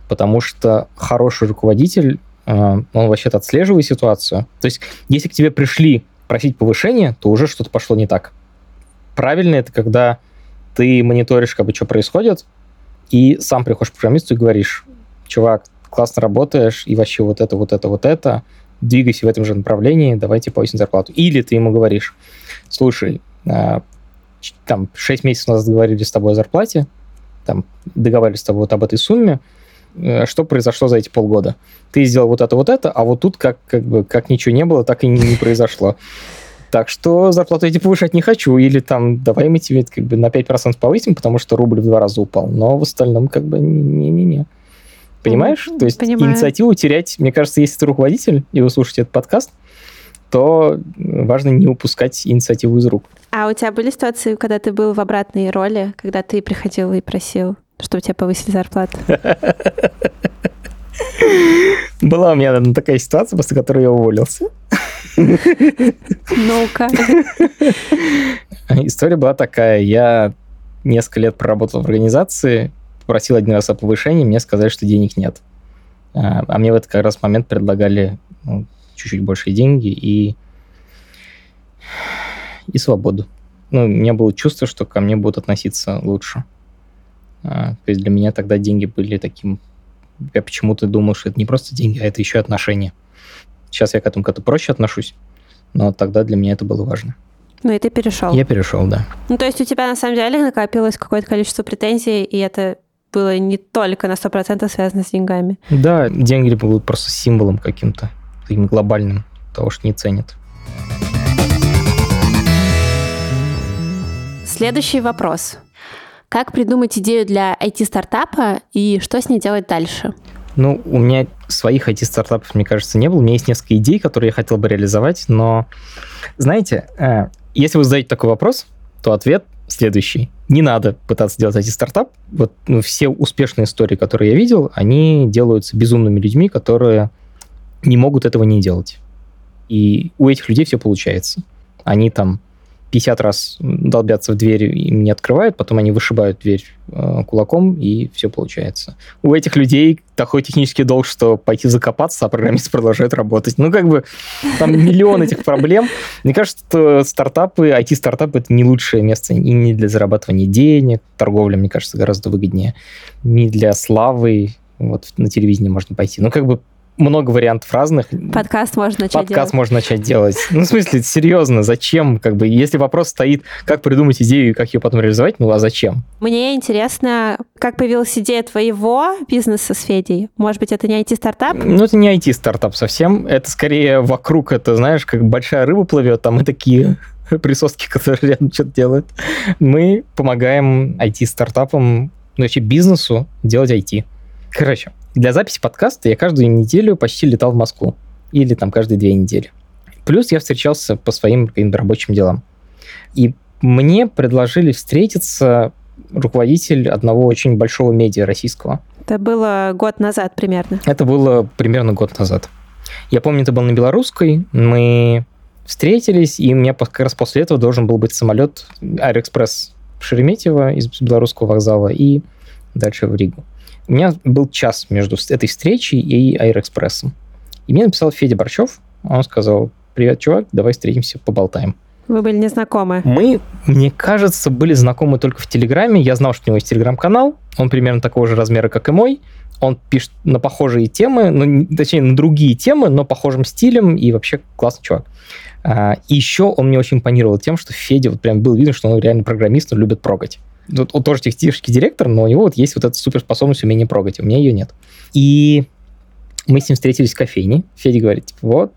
потому что хороший руководитель, э, он вообще-то отслеживает ситуацию. То есть, если к тебе пришли просить повышения, то уже что-то пошло не так. Правильно это, когда ты мониторишь, как бы, что происходит, и сам приходишь к программисту и говоришь, чувак, классно работаешь, и вообще вот это, вот это, вот это, двигайся в этом же направлении, давайте повысим зарплату. Или ты ему говоришь, слушай, а, там 6 месяцев назад договорились с тобой о зарплате, там договаривались с тобой вот об этой сумме, э, что произошло за эти полгода? Ты сделал вот это, вот это, а вот тут как, как бы как ничего не было, так и не, не произошло. Так что зарплату эти повышать не хочу. Или там, давай мы тебе как бы на 5% повысим, потому что рубль в два раза упал. Но в остальном как бы не-не-не. Понимаешь? То есть Понимаю. инициативу терять, мне кажется, если ты руководитель, и вы слушаете этот подкаст, то важно не упускать инициативу из рук. А у тебя были ситуации, когда ты был в обратной роли, когда ты приходил и просил, чтобы тебя повысили зарплату? Была у меня такая ситуация, после которой я уволился. Ну-ка. История была такая. Я несколько лет проработал в организации, попросил один раз о повышении, мне сказали, что денег нет. А, а мне в этот как раз момент предлагали ну, чуть-чуть большие деньги и, и свободу. Ну, у меня было чувство, что ко мне будут относиться лучше. А, то есть для меня тогда деньги были таким... Я почему-то думал, что это не просто деньги, а это еще отношения. Сейчас я к этому как-то проще отношусь, но тогда для меня это было важно. Ну и ты перешел. Я перешел, да. Ну то есть у тебя на самом деле накопилось какое-то количество претензий, и это было не только на 100% связано с деньгами. Да, деньги будут просто символом каким-то, таким глобальным того, что не ценят. Следующий вопрос. Как придумать идею для IT-стартапа и что с ней делать дальше? Ну, у меня своих IT-стартапов, мне кажется, не было. У меня есть несколько идей, которые я хотел бы реализовать, но, знаете, э, если вы задаете такой вопрос, то ответ следующий. Не надо пытаться делать IT-стартап. Вот ну, все успешные истории, которые я видел, они делаются безумными людьми, которые не могут этого не делать. И у этих людей все получается. Они там 50 раз долбятся в дверь, им не открывают, потом они вышибают дверь э, кулаком, и все получается. У этих людей такой технический долг, что пойти закопаться, а программисты продолжают работать. Ну, как бы, там миллион этих проблем. Мне кажется, что стартапы, IT-стартапы — это не лучшее место и не для зарабатывания денег, торговля, мне кажется, гораздо выгоднее, не для славы, вот на телевидении можно пойти. Ну, как бы много вариантов разных. Подкаст можно начать Подкаст делать. можно начать делать. Ну, в смысле, серьезно, зачем? Как бы, если вопрос стоит, как придумать идею и как ее потом реализовать, ну, а зачем? Мне интересно, как появилась идея твоего бизнеса с Федей? Может быть, это не IT-стартап? Ну, это не IT-стартап совсем. Это скорее вокруг, это, знаешь, как большая рыба плывет, там и такие присоски, которые рядом что-то делают. Мы помогаем IT-стартапам, ну, вообще бизнесу делать IT. Короче, для записи подкаста я каждую неделю почти летал в Москву. Или там каждые две недели. Плюс я встречался по своим рабочим делам. И мне предложили встретиться руководитель одного очень большого медиа российского. Это было год назад примерно. Это было примерно год назад. Я помню, это был на белорусской. Мы встретились, и у меня как раз после этого должен был быть самолет Аэроэкспресс Шереметьево из белорусского вокзала и дальше в Ригу. У меня был час между этой встречей и Аэроэкспрессом. И мне написал Федя Борчев. Он сказал, привет, чувак, давай встретимся, поболтаем. Вы были незнакомы. Мы, мне кажется, были знакомы только в Телеграме. Я знал, что у него есть Телеграм-канал. Он примерно такого же размера, как и мой. Он пишет на похожие темы, ну, точнее, на другие темы, но похожим стилем, и вообще классный чувак. А, и еще он мне очень импонировал тем, что Федя, вот прям было видно, что он реально программист, он любит прогать. Вот он тоже технический директор, но у него вот есть вот эта суперспособность умение прогать, у меня ее нет. И мы с ним встретились в кофейне. Федя говорит, типа, вот,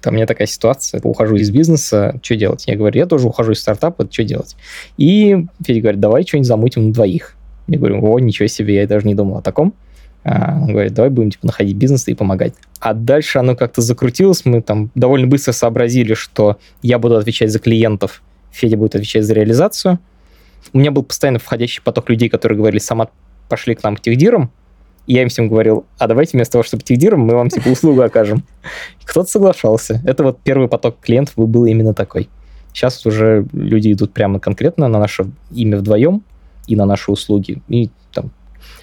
там у меня такая ситуация, ухожу из бизнеса, что делать? Я говорю, я тоже ухожу из стартапа, что делать? И Федя говорит, давай что-нибудь замутим на двоих. Я говорю, о, ничего себе, я даже не думал о таком. А, он говорит, давай будем типа находить бизнес и помогать. А дальше оно как-то закрутилось, мы там довольно быстро сообразили, что я буду отвечать за клиентов, Федя будет отвечать за реализацию. У меня был постоянно входящий поток людей, которые говорили, сама пошли к нам к техдирам, и я им всем говорил, а давайте вместо того, чтобы техдиром, мы вам типа услугу окажем. Кто-то соглашался. Это вот первый поток клиентов был именно такой. Сейчас уже люди идут прямо конкретно на наше имя вдвоем и на наши услуги. И там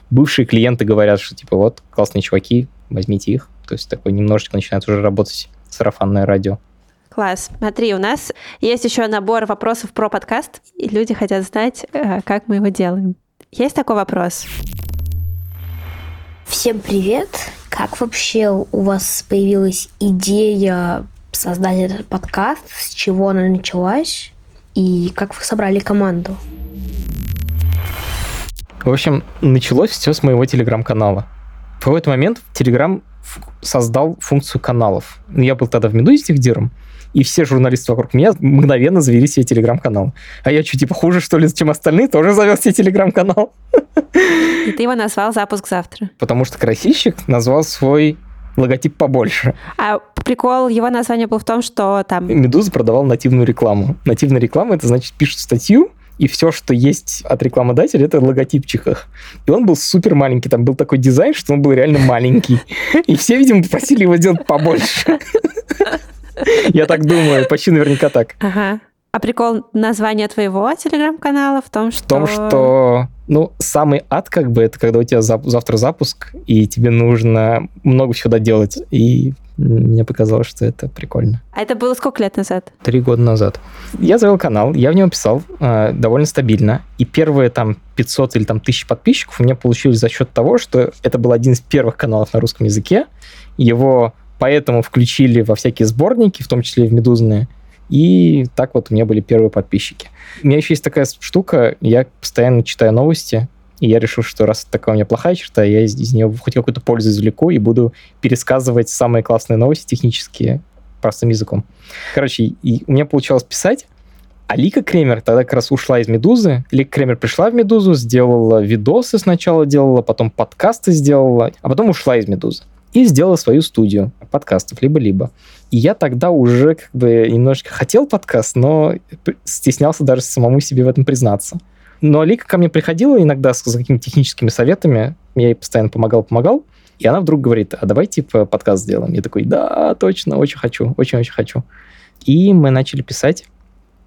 бывшие клиенты говорят, что типа вот классные чуваки, возьмите их. То есть такой немножечко начинает уже работать сарафанное радио. Класс. Смотри, у нас есть еще набор вопросов про подкаст, и люди хотят знать, э, как мы его делаем. Есть такой вопрос? Всем привет! Как вообще у вас появилась идея создать этот подкаст? С чего она началась? И как вы собрали команду? В общем, началось все с моего телеграм-канала. В какой-то момент Телеграм создал функцию каналов. Я был тогда в Медузе с техдиром, и все журналисты вокруг меня мгновенно завели себе телеграм-канал. А я что, типа хуже, что ли, чем остальные, тоже завел себе телеграм-канал. И ты его назвал «Запуск завтра». Потому что красильщик назвал свой логотип побольше. А прикол его названия был в том, что там... Медуза продавал нативную рекламу. Нативная реклама, это значит, пишут статью, и все, что есть от рекламодателя, это логотипчиках. И он был супер маленький, там был такой дизайн, что он был реально маленький. И все, видимо, попросили его сделать побольше. Я так думаю, почти наверняка так. Ага. А прикол названия твоего телеграм-канала в том, что... В том, что, ну, самый ад, как бы, это когда у тебя зап- завтра запуск, и тебе нужно много всего доделать. И мне показалось, что это прикольно. А это было сколько лет назад? Три года назад. Я завел канал, я в него писал э, довольно стабильно. И первые там 500 или там 1000 подписчиков у меня получилось за счет того, что это был один из первых каналов на русском языке. Его поэтому включили во всякие сборники, в том числе и в «Медузные». И так вот у меня были первые подписчики. У меня еще есть такая штука, я постоянно читаю новости, и я решил, что раз такая у меня плохая черта, я из, из нее хоть какую-то пользу извлеку и буду пересказывать самые классные новости технические простым языком. Короче, и у меня получалось писать, а Лика Кремер тогда как раз ушла из «Медузы». Лика Кремер пришла в «Медузу», сделала видосы сначала делала, потом подкасты сделала, а потом ушла из «Медузы» и сделала свою студию подкастов, либо-либо. И я тогда уже как бы немножечко хотел подкаст, но стеснялся даже самому себе в этом признаться. Но Лика ко мне приходила иногда с, с какими-то техническими советами, я ей постоянно помогал, помогал, и она вдруг говорит, а давай типа подкаст сделаем. Я такой, да, точно, очень хочу, очень-очень хочу. И мы начали писать.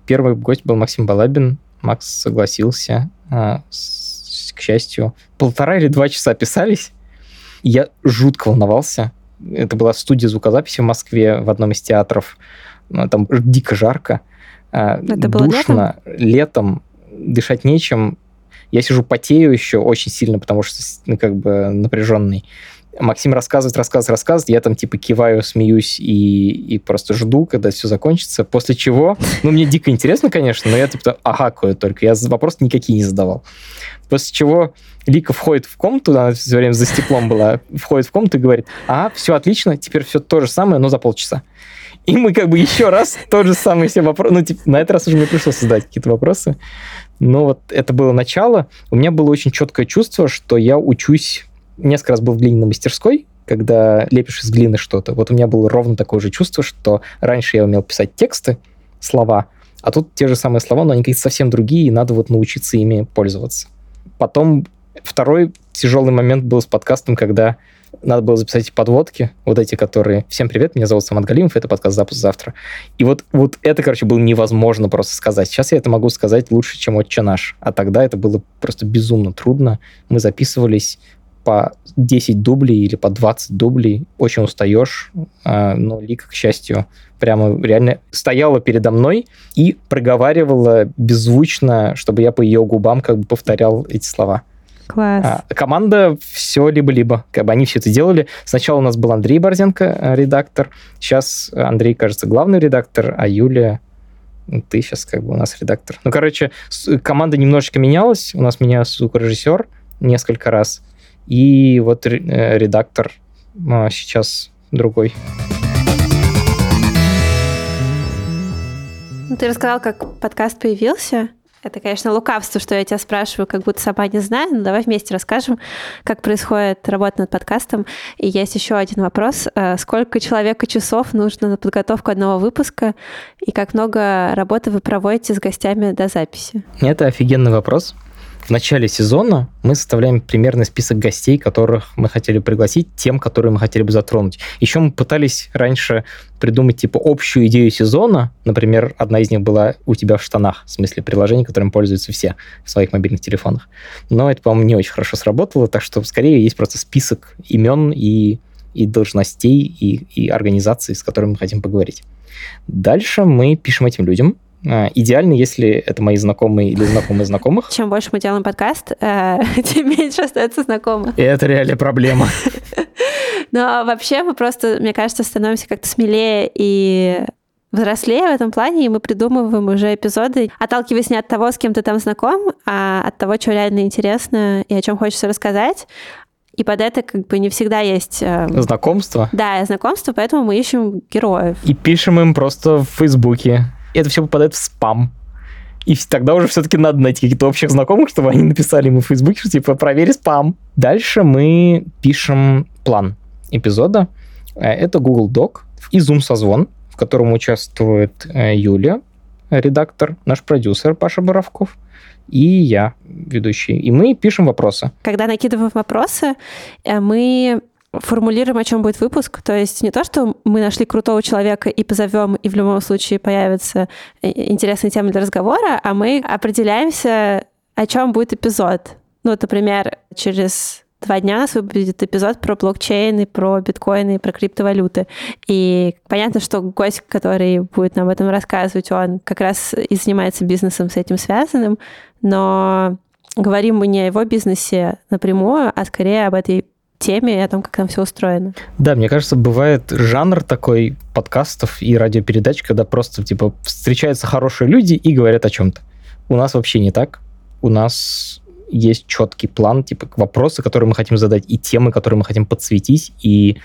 первый гость был Максим Балабин. Макс согласился. А, к счастью, полтора или два часа писались. Я жутко волновался. Это была студия звукозаписи в Москве в одном из театров. Там дико жарко. А, Это было душно. Летом? летом дышать нечем. Я сижу потею еще очень сильно, потому что ну, как бы напряженный. Максим рассказывает, рассказывает, рассказывает, я там типа киваю, смеюсь и, и просто жду, когда все закончится, после чего, ну, мне дико интересно, конечно, но я типа агакаю только, я вопрос никакие не задавал. После чего Лика входит в комнату, она все время за стеклом была, входит в комнату и говорит, а, все отлично, теперь все то же самое, но за полчаса. И мы как бы еще раз тот же самый все вопросы, ну, типа, на этот раз уже мне пришлось задать какие-то вопросы. Но вот это было начало. У меня было очень четкое чувство, что я учусь несколько раз был в глиняной мастерской, когда лепишь из глины что-то. Вот у меня было ровно такое же чувство, что раньше я умел писать тексты, слова, а тут те же самые слова, но они какие-то совсем другие, и надо вот научиться ими пользоваться. Потом второй тяжелый момент был с подкастом, когда надо было записать эти подводки, вот эти, которые... Всем привет, меня зовут Самат Галимов, это подкаст «Запуск завтра». И вот, вот это, короче, было невозможно просто сказать. Сейчас я это могу сказать лучше, чем «Отче наш». А тогда это было просто безумно трудно. Мы записывались по 10 дублей или по 20 дублей, очень устаешь, а, но Лика, к счастью, прямо реально стояла передо мной и проговаривала беззвучно, чтобы я по ее губам как бы повторял эти слова. Класс. А, команда все либо-либо. Как бы они все это делали. Сначала у нас был Андрей Борзенко, э, редактор. Сейчас Андрей, кажется, главный редактор, а Юлия ну, ты сейчас как бы у нас редактор. Ну, короче, команда немножечко менялась. У нас менялся звукорежиссер несколько раз. И вот э, редактор а, сейчас другой. Ну, ты рассказал, как подкаст появился. Это, конечно, лукавство, что я тебя спрашиваю, как будто сама не знаю, но давай вместе расскажем, как происходит работа над подкастом. И есть еще один вопрос. Э, сколько человека часов нужно на подготовку одного выпуска, и как много работы вы проводите с гостями до записи? Это офигенный вопрос в начале сезона мы составляем примерный список гостей, которых мы хотели пригласить, тем, которые мы хотели бы затронуть. Еще мы пытались раньше придумать типа общую идею сезона. Например, одна из них была у тебя в штанах, в смысле приложений, которым пользуются все в своих мобильных телефонах. Но это, по-моему, не очень хорошо сработало, так что скорее есть просто список имен и, и должностей и, и организаций, с которыми мы хотим поговорить. Дальше мы пишем этим людям, идеально, если это мои знакомые или знакомые знакомых. Чем больше мы делаем подкаст, э, тем меньше остается знакомых. И это реально проблема. Но вообще мы просто, мне кажется, становимся как-то смелее и взрослее в этом плане, и мы придумываем уже эпизоды, отталкиваясь не от того, с кем ты там знаком, а от того, что реально интересно и о чем хочется рассказать. И под это как бы не всегда есть... Э, знакомство? Да, знакомство, поэтому мы ищем героев. И пишем им просто в Фейсбуке это все попадает в спам. И тогда уже все-таки надо найти каких-то общих знакомых, чтобы они написали ему в Фейсбуке, что типа проверь спам. Дальше мы пишем план эпизода. Э, это Google Doc и Zoom созвон, в котором участвует э, Юля, редактор, наш продюсер Паша Боровков, и я, ведущий. И мы пишем вопросы. Когда накидываем вопросы, э, мы формулируем, о чем будет выпуск. То есть не то, что мы нашли крутого человека и позовем, и в любом случае появится э, интересная тема для разговора, а мы определяемся, о чем будет эпизод. Ну, например, через два дня у нас выйдет эпизод про блокчейн и про биткоины и про криптовалюты. И понятно, что гость, который будет нам об этом рассказывать, он как раз и занимается бизнесом с этим связанным, но говорим мы не о его бизнесе напрямую, а скорее об этой теме о том, как там все устроено. Да, мне кажется, бывает жанр такой подкастов и радиопередач, когда просто типа встречаются хорошие люди и говорят о чем-то. У нас вообще не так. У нас есть четкий план, типа вопросы, которые мы хотим задать, и темы, которые мы хотим подсветить, и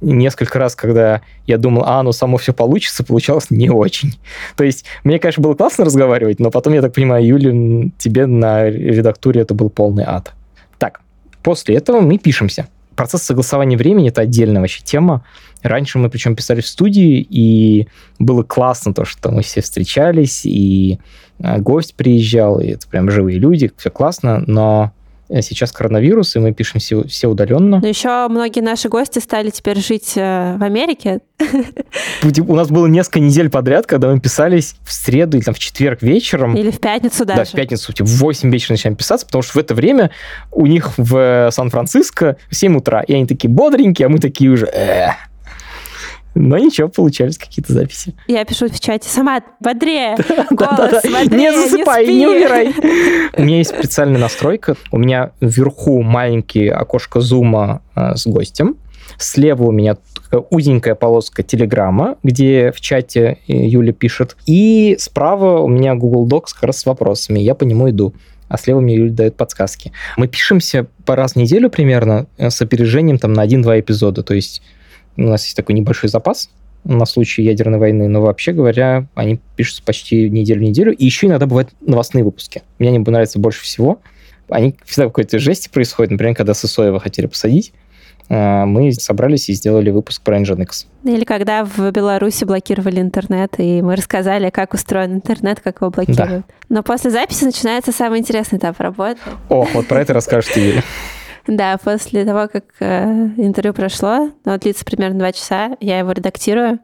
несколько раз, когда я думал, а, ну само все получится, получалось не очень. То есть мне, конечно, было классно разговаривать, но потом, я так понимаю, Юля, тебе на редактуре это был полный ад. Так, после этого мы пишемся процесс согласования времени это отдельная вообще тема. Раньше мы причем писали в студии, и было классно то, что мы все встречались, и а, гость приезжал, и это прям живые люди, все классно, но сейчас коронавирус, и мы пишем все, все удаленно. Но еще многие наши гости стали теперь жить э, в Америке. У нас было несколько недель подряд, когда мы писались в среду или там, в четверг вечером. Или в пятницу даже. Да, в пятницу, типа, в 8 вечера начинаем писаться, потому что в это время у них в Сан-Франциско 7 утра, и они такие бодренькие, а мы такие уже... Но ничего, получались какие-то записи. Я пишу в чате, сама бодрее, голос бодрее, Не засыпай, не умирай. У меня есть специальная настройка. У меня вверху маленький окошко зума э, с гостем. Слева у меня узенькая полоска Телеграма, где в чате э, Юля пишет. И справа у меня Google Docs как раз с вопросами. Я по нему иду а слева мне Юля дает подсказки. Мы пишемся по раз в неделю примерно э, с опережением там на 1-2 эпизода. То есть у нас есть такой небольшой запас на случай ядерной войны, но вообще говоря, они пишутся почти неделю в неделю, и еще иногда бывают новостные выпуски. Мне они нравятся больше всего. Они всегда в какой-то жести происходят. Например, когда Сысоева хотели посадить, э, мы собрались и сделали выпуск про Nginx. Или когда в Беларуси блокировали интернет, и мы рассказали, как устроен интернет, как его блокируют. Да. Но после записи начинается самый интересный этап работы. О, вот про это расскажешь ты, Юля. Да, после того, как э, интервью прошло, оно длится примерно два часа, я его редактирую.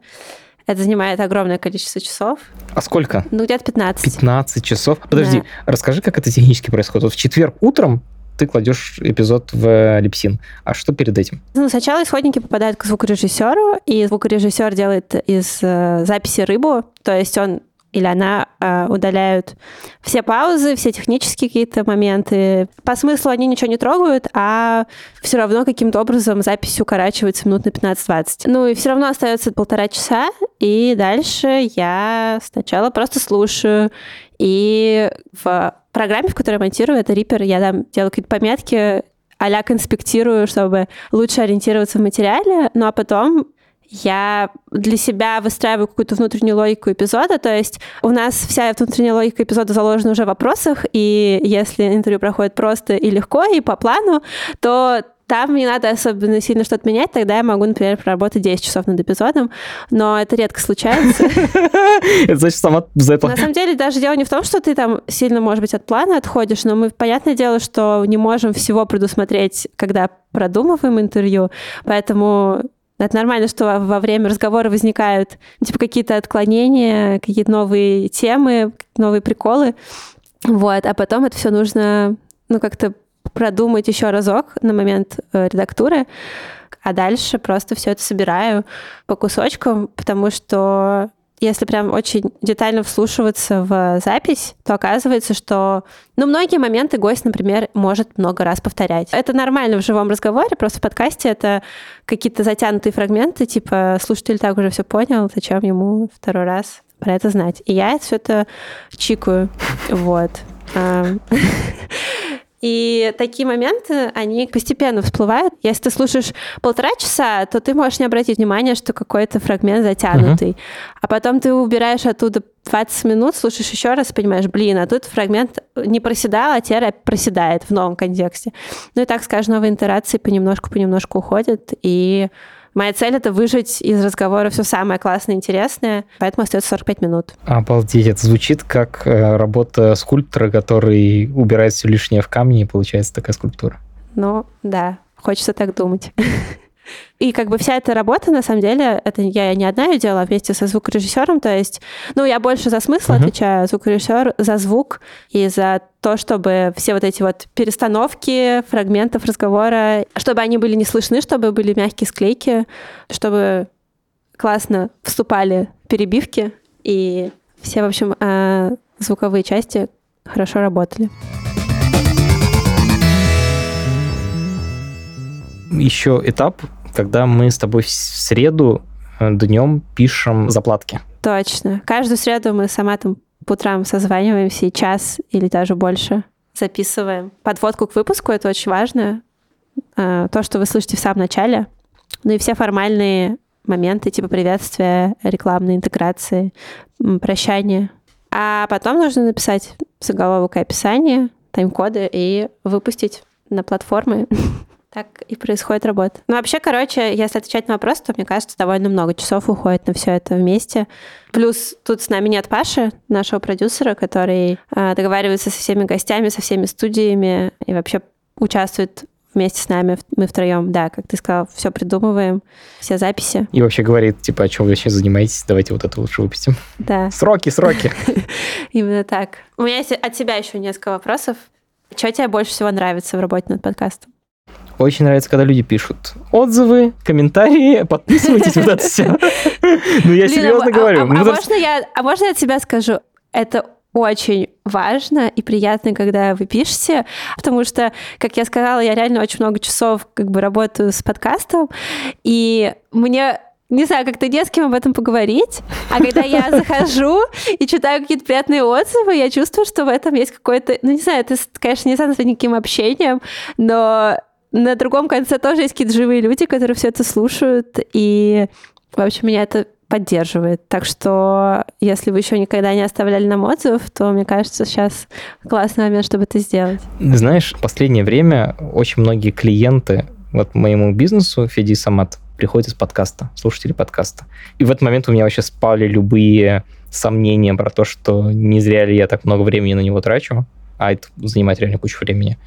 Это занимает огромное количество часов. А сколько? Ну, где-то 15. 15 часов? Подожди, да. расскажи, как это технически происходит. Вот в четверг утром ты кладешь эпизод в липсин. А что перед этим? Ну, сначала исходники попадают к звукорежиссеру, и звукорежиссер делает из э, записи рыбу, то есть он или она э, удаляют все паузы, все технические какие-то моменты. По смыслу они ничего не трогают, а все равно каким-то образом запись укорачивается минут на 15-20. Ну и все равно остается полтора часа, и дальше я сначала просто слушаю. И в программе, в которой я монтирую, это Reaper, я там делаю какие-то пометки, а конспектирую, чтобы лучше ориентироваться в материале, ну а потом я для себя выстраиваю какую-то внутреннюю логику эпизода, то есть у нас вся внутренняя логика эпизода заложена уже в вопросах, и если интервью проходит просто и легко, и по плану, то там не надо особенно сильно что-то менять, тогда я могу, например, проработать 10 часов над эпизодом, но это редко случается. Это значит, сама за это... На самом деле, даже дело не в том, что ты там сильно, может быть, от плана отходишь, но мы, понятное дело, что не можем всего предусмотреть, когда продумываем интервью, поэтому это нормально, что во время разговора возникают типа какие-то отклонения, какие-то новые темы, новые приколы. Вот, а потом это все нужно, ну, как-то продумать еще разок на момент э, редактуры, а дальше просто все это собираю по кусочкам, потому что если прям очень детально вслушиваться в запись, то оказывается, что ну, многие моменты гость, например, может много раз повторять. Это нормально в живом разговоре, просто в подкасте это какие-то затянутые фрагменты, типа слушатель так уже все понял, зачем ему второй раз про это знать. И я все это чикаю. Вот. И такие моменты, они постепенно всплывают. Если ты слушаешь полтора часа, то ты можешь не обратить внимания, что какой-то фрагмент затянутый. Uh-huh. А потом ты убираешь оттуда 20 минут, слушаешь еще раз, понимаешь, блин, а тут фрагмент не проседал, а теперь проседает в новом контексте. Ну и так, скажем, новые интерации понемножку-понемножку уходят, и Моя цель — это выжить из разговора все самое классное и интересное, поэтому остается 45 минут. Обалдеть, это звучит как э, работа скульптора, который убирает все лишнее в камне, и получается такая скульптура. Ну, да, хочется так думать. И как бы вся эта работа, на самом деле, это я не одна ее делала, а вместе со звукорежиссером, то есть, ну, я больше за смысл uh-huh. отвечаю, звукорежиссер за звук и за то, чтобы все вот эти вот перестановки фрагментов разговора, чтобы они были не слышны, чтобы были мягкие склейки, чтобы классно вступали перебивки, и все, в общем, а, звуковые части хорошо работали. Еще этап когда мы с тобой в среду э, днем пишем заплатки. Точно. Каждую среду мы сама там по утрам созваниваемся и час или даже больше записываем. Подводку к выпуску — это очень важно. А, то, что вы слышите в самом начале. Ну и все формальные моменты, типа приветствия, рекламной интеграции, прощания. А потом нужно написать заголовок и описание, тайм-коды и выпустить на платформы. Так и происходит работа. Ну, вообще, короче, если отвечать на вопрос, то, мне кажется, довольно много часов уходит на все это вместе. Плюс тут с нами нет Паши, нашего продюсера, который э, договаривается со всеми гостями, со всеми студиями и вообще участвует вместе с нами, мы втроем, да, как ты сказал, все придумываем, все записи. И вообще говорит, типа, о чем вы сейчас занимаетесь, давайте вот это лучше выпустим. Да. Сроки, сроки. Именно так. У меня есть от тебя еще несколько вопросов. Что тебе больше всего нравится в работе над подкастом? Очень нравится, когда люди пишут отзывы, комментарии, подписывайтесь, вот это все. Ну, я серьезно а, говорю. А, Ну, а можно я, а от себя скажу? Это очень важно и приятно, когда вы пишете, потому что, как я сказала, я реально очень много часов как бы работаю с подкастом, и мне не знаю, как-то не с кем об этом поговорить. А когда я захожу и читаю какие-то приятные отзывы, я чувствую, что в этом есть какое-то... Ну, не знаю, это, конечно, не назвать никаким общением, но на другом конце тоже есть какие-то живые люди, которые все это слушают, и, в общем, меня это поддерживает. Так что, если вы еще никогда не оставляли нам отзывов, то, мне кажется, сейчас классный момент, чтобы это сделать. Знаешь, в последнее время очень многие клиенты вот моему бизнесу, Феди Самат, приходят из подкаста, слушатели подкаста. И в этот момент у меня вообще спали любые сомнения про то, что не зря ли я так много времени на него трачу, а это занимает реально кучу времени.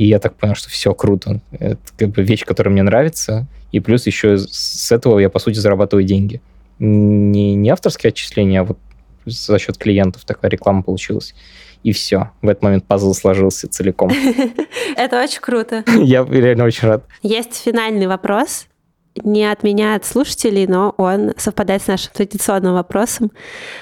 И я так понял, что все круто. Это как бы вещь, которая мне нравится. И плюс еще с этого я, по сути, зарабатываю деньги. Не, не авторские отчисления, а вот за счет клиентов такая реклама получилась. И все. В этот момент пазл сложился целиком. Это очень круто. Я реально очень рад. Есть финальный вопрос. Не от меня, а от слушателей, но он совпадает с нашим традиционным вопросом,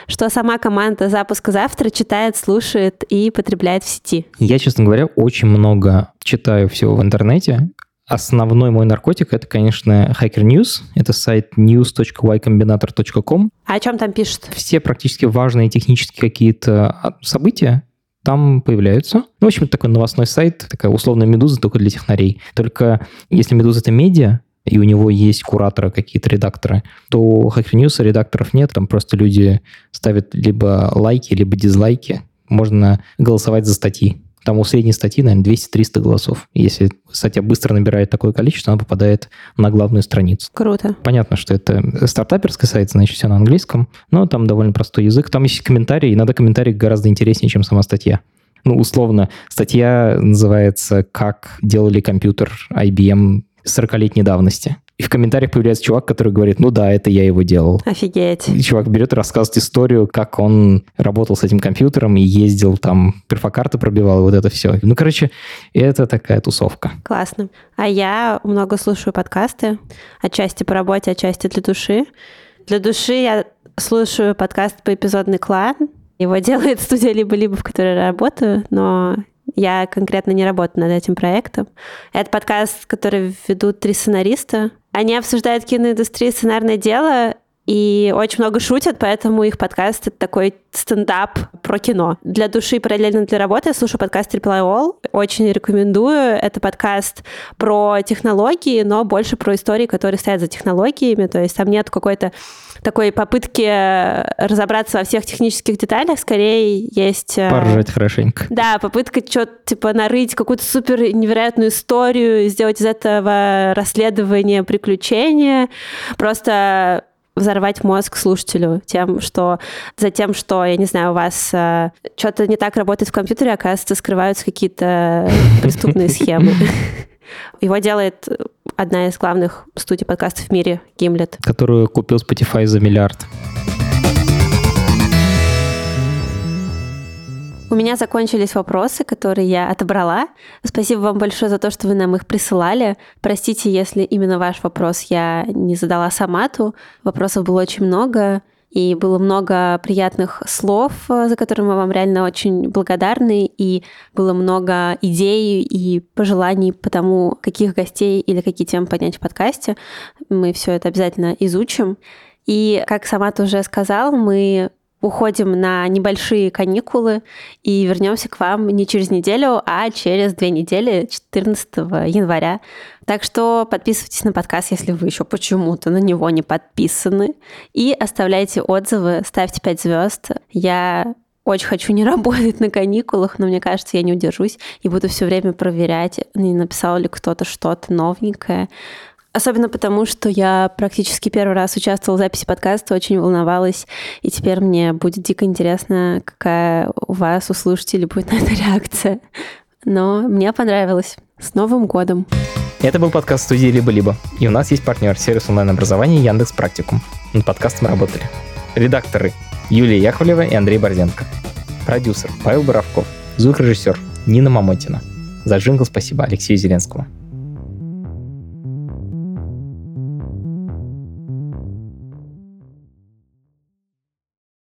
что сама команда запуска завтра читает, слушает и потребляет в сети. Я, честно говоря, очень много читаю всего в интернете. Основной мой наркотик это, конечно, Hacker News. Это сайт news.ycombinator.com. А о чем там пишут? Все практически важные технические какие-то события там появляются. Ну, в общем, такой новостной сайт, такая условная медуза только для технарей. Только если медуза это медиа, и у него есть кураторы, какие-то редакторы, то у Hacker News редакторов нет, там просто люди ставят либо лайки, либо дизлайки. Можно голосовать за статьи. Там у средней статьи, наверное, 200-300 голосов. Если статья быстро набирает такое количество, она попадает на главную страницу. Круто. Понятно, что это стартаперский сайт, значит, все на английском, но там довольно простой язык. Там есть комментарии, иногда комментарии гораздо интереснее, чем сама статья. Ну, условно, статья называется «Как делали компьютер IBM 40-летней давности». И в комментариях появляется чувак, который говорит, ну да, это я его делал. Офигеть. И чувак берет и рассказывает историю, как он работал с этим компьютером и ездил там, перфокарты пробивал, и вот это все. Ну, короче, это такая тусовка. Классно. А я много слушаю подкасты, отчасти по работе, отчасти для души. Для души я слушаю подкаст по эпизодный клан. Его делает студия «Либо-либо», в которой я работаю, но я конкретно не работаю над этим проектом. Это подкаст, который ведут три сценариста. Они обсуждают киноиндустрию, сценарное дело, и очень много шутят, поэтому их подкаст — это такой стендап про кино. Для души параллельно для работы я слушаю подкаст Triple All. Очень рекомендую. Это подкаст про технологии, но больше про истории, которые стоят за технологиями. То есть там нет какой-то такой попытки разобраться во всех технических деталях, скорее есть... Поржать хорошенько. Да, попытка что-то типа нарыть какую-то супер невероятную историю, сделать из этого расследование, приключения. Просто взорвать мозг слушателю тем, что за тем, что, я не знаю, у вас э, что-то не так работает в компьютере, оказывается, скрываются какие-то преступные схемы. Его делает одна из главных студий подкастов в мире, Gimlet. Которую купил Spotify за миллиард. У меня закончились вопросы, которые я отобрала. Спасибо вам большое за то, что вы нам их присылали. Простите, если именно ваш вопрос я не задала Самату. Вопросов было очень много, и было много приятных слов, за которые мы вам реально очень благодарны, и было много идей и пожеланий по тому, каких гостей или какие темы поднять в подкасте. Мы все это обязательно изучим. И, как Самат уже сказал, мы уходим на небольшие каникулы и вернемся к вам не через неделю, а через две недели, 14 января. Так что подписывайтесь на подкаст, если вы еще почему-то на него не подписаны. И оставляйте отзывы, ставьте 5 звезд. Я очень хочу не работать на каникулах, но мне кажется, я не удержусь и буду все время проверять, не написал ли кто-то что-то новенькое. Особенно потому, что я практически первый раз участвовала в записи подкаста, очень волновалась, и теперь мне будет дико интересно, какая у вас, у слушателей, будет на это реакция. Но мне понравилось. С Новым годом! Это был подкаст студии «Либо-либо», и у нас есть партнер сервис онлайн-образования Яндекс Практикум. Над подкастом работали редакторы Юлия Яковлева и Андрей Борзенко, продюсер Павел Боровков, звукорежиссер Нина Мамотина. За джингл спасибо Алексею Зеленскому.